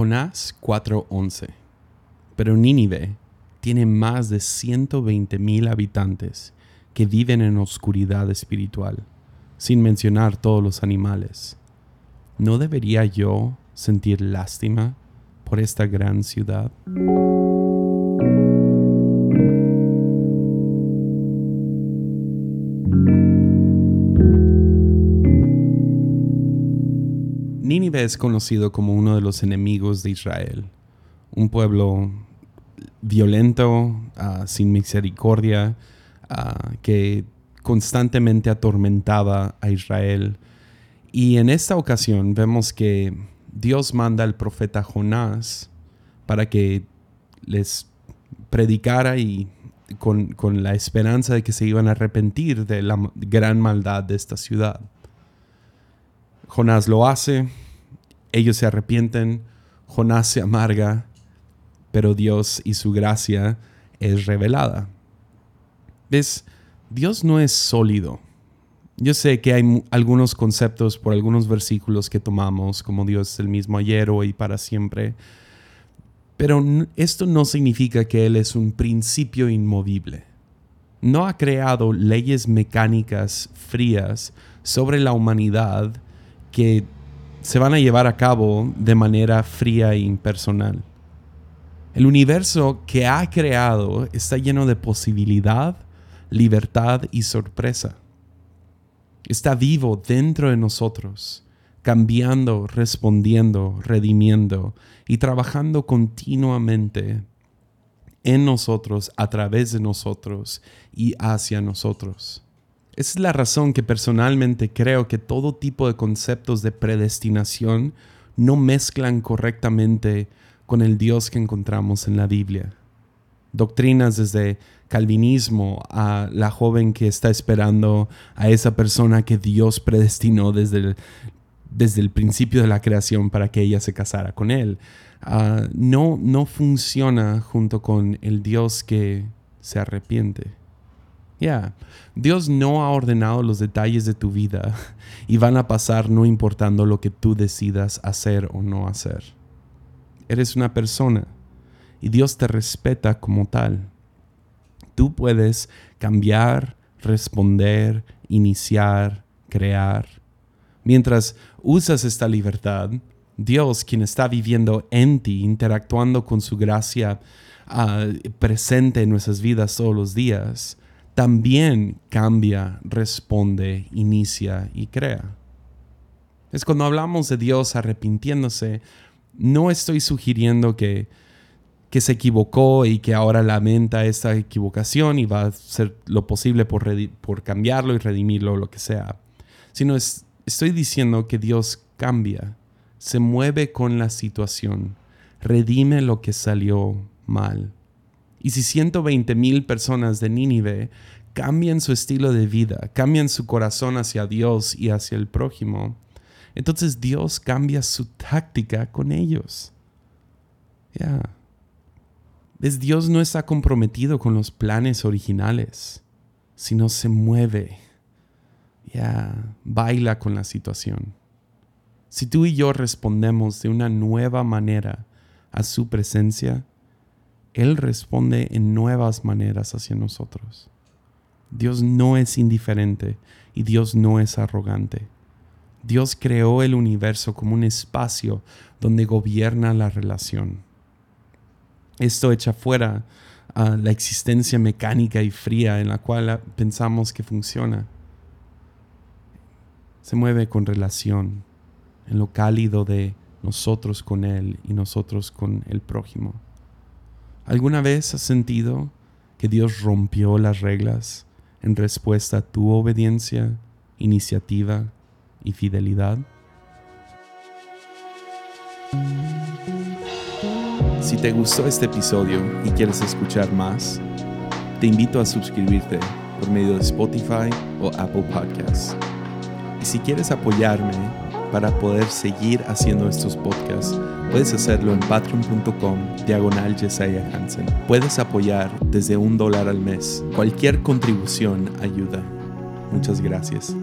Jonás 4:11. Pero Nínive tiene más de 120 mil habitantes que viven en oscuridad espiritual, sin mencionar todos los animales. ¿No debería yo sentir lástima por esta gran ciudad? Nínive es conocido como uno de los enemigos de Israel, un pueblo violento, ah, sin misericordia, ah, que constantemente atormentaba a Israel. Y en esta ocasión vemos que Dios manda al profeta Jonás para que les predicara y con, con, la esperanza de que se iban a arrepentir de la gran maldad de esta ciudad. Jonás lo hace, ellos se arrepienten, Jonás se amarga, pero Dios y su gracia es revelada. ¿Ves? Dios no es sólido. Yo sé que hay algunos conceptos por algunos versículos que tomamos, como Dios es el mismo ayer, hoy y para siempre, pero esto no significa que Él es un principio inmovible. No ha creado leyes mecánicas frías sobre la humanidad que se van a llevar a cabo de manera fría e impersonal. El universo que ha creado está lleno de posibilidad, libertad y sorpresa. Está vivo dentro de nosotros, cambiando, respondiendo, redimiendo y trabajando continuamente en nosotros, a través de nosotros y hacia nosotros. Esa es la razón que personalmente creo que todo tipo de conceptos de predestinación no mezclan correctamente con el Dios que encontramos en la Biblia. Doctrinas desde calvinismo a la joven que está esperando a esa persona que Dios predestinó desde el, desde el principio de la creación para que ella se casara con él. Ah, no, no funciona junto con el Dios que se arrepiente. Ya, Dios no ha ordenado los detalles de tu vida y van a pasar no importando lo que tú decidas hacer o no hacer. Eres una persona y Dios te respeta como tal. Tú puedes cambiar, responder, iniciar, crear. Mientras usas esta libertad, Dios, quien está viviendo en ti, interactuando con su gracia ah, presente en nuestras vidas todos los días, también cambia, responde, inicia y crea. Es cuando hablamos de Dios arrepintiéndose, no estoy sugiriendo que, que se equivocó y que ahora lamenta esta equivocación y va a hacer lo posible por, cambiarlo y redimirlo, lo que sea. Sino estoy diciendo que Dios cambia, se mueve con la situación, redime lo que salió mal y si 120 mil personas de Nínive cambian su estilo de vida, cambian su corazón hacia Dios y hacia el prójimo, entonces Dios cambia su táctica con ellos. Ya. Dios no está comprometido con los planes originales, sino se mueve. Ya, baila con la situación. Si tú y yo respondemos de una nueva manera a su presencia, él responde en nuevas maneras hacia nosotros. Dios no es indiferente y Dios no es arrogante. Dios creó el universo como un espacio donde gobierna la relación. Esto echa fuera a la existencia mecánica y fría en la cual pensamos que funciona. Se mueve con relación, en lo cálido de nosotros con Él y nosotros con el prójimo. ¿Alguna vez has sentido que Dios rompió las reglas en respuesta a tu obediencia, iniciativa y fidelidad? Si te gustó este episodio y quieres escuchar más, te invito a suscribirte por medio de Spotify o Apple Podcasts. Y si quieres apoyarme para poder seguir haciendo estos podcasts, puedes hacerlo en patreon.com diagonal Hansen. Puedes apoyar desde un dólar al mes. Cualquier contribución ayuda. Muchas gracias.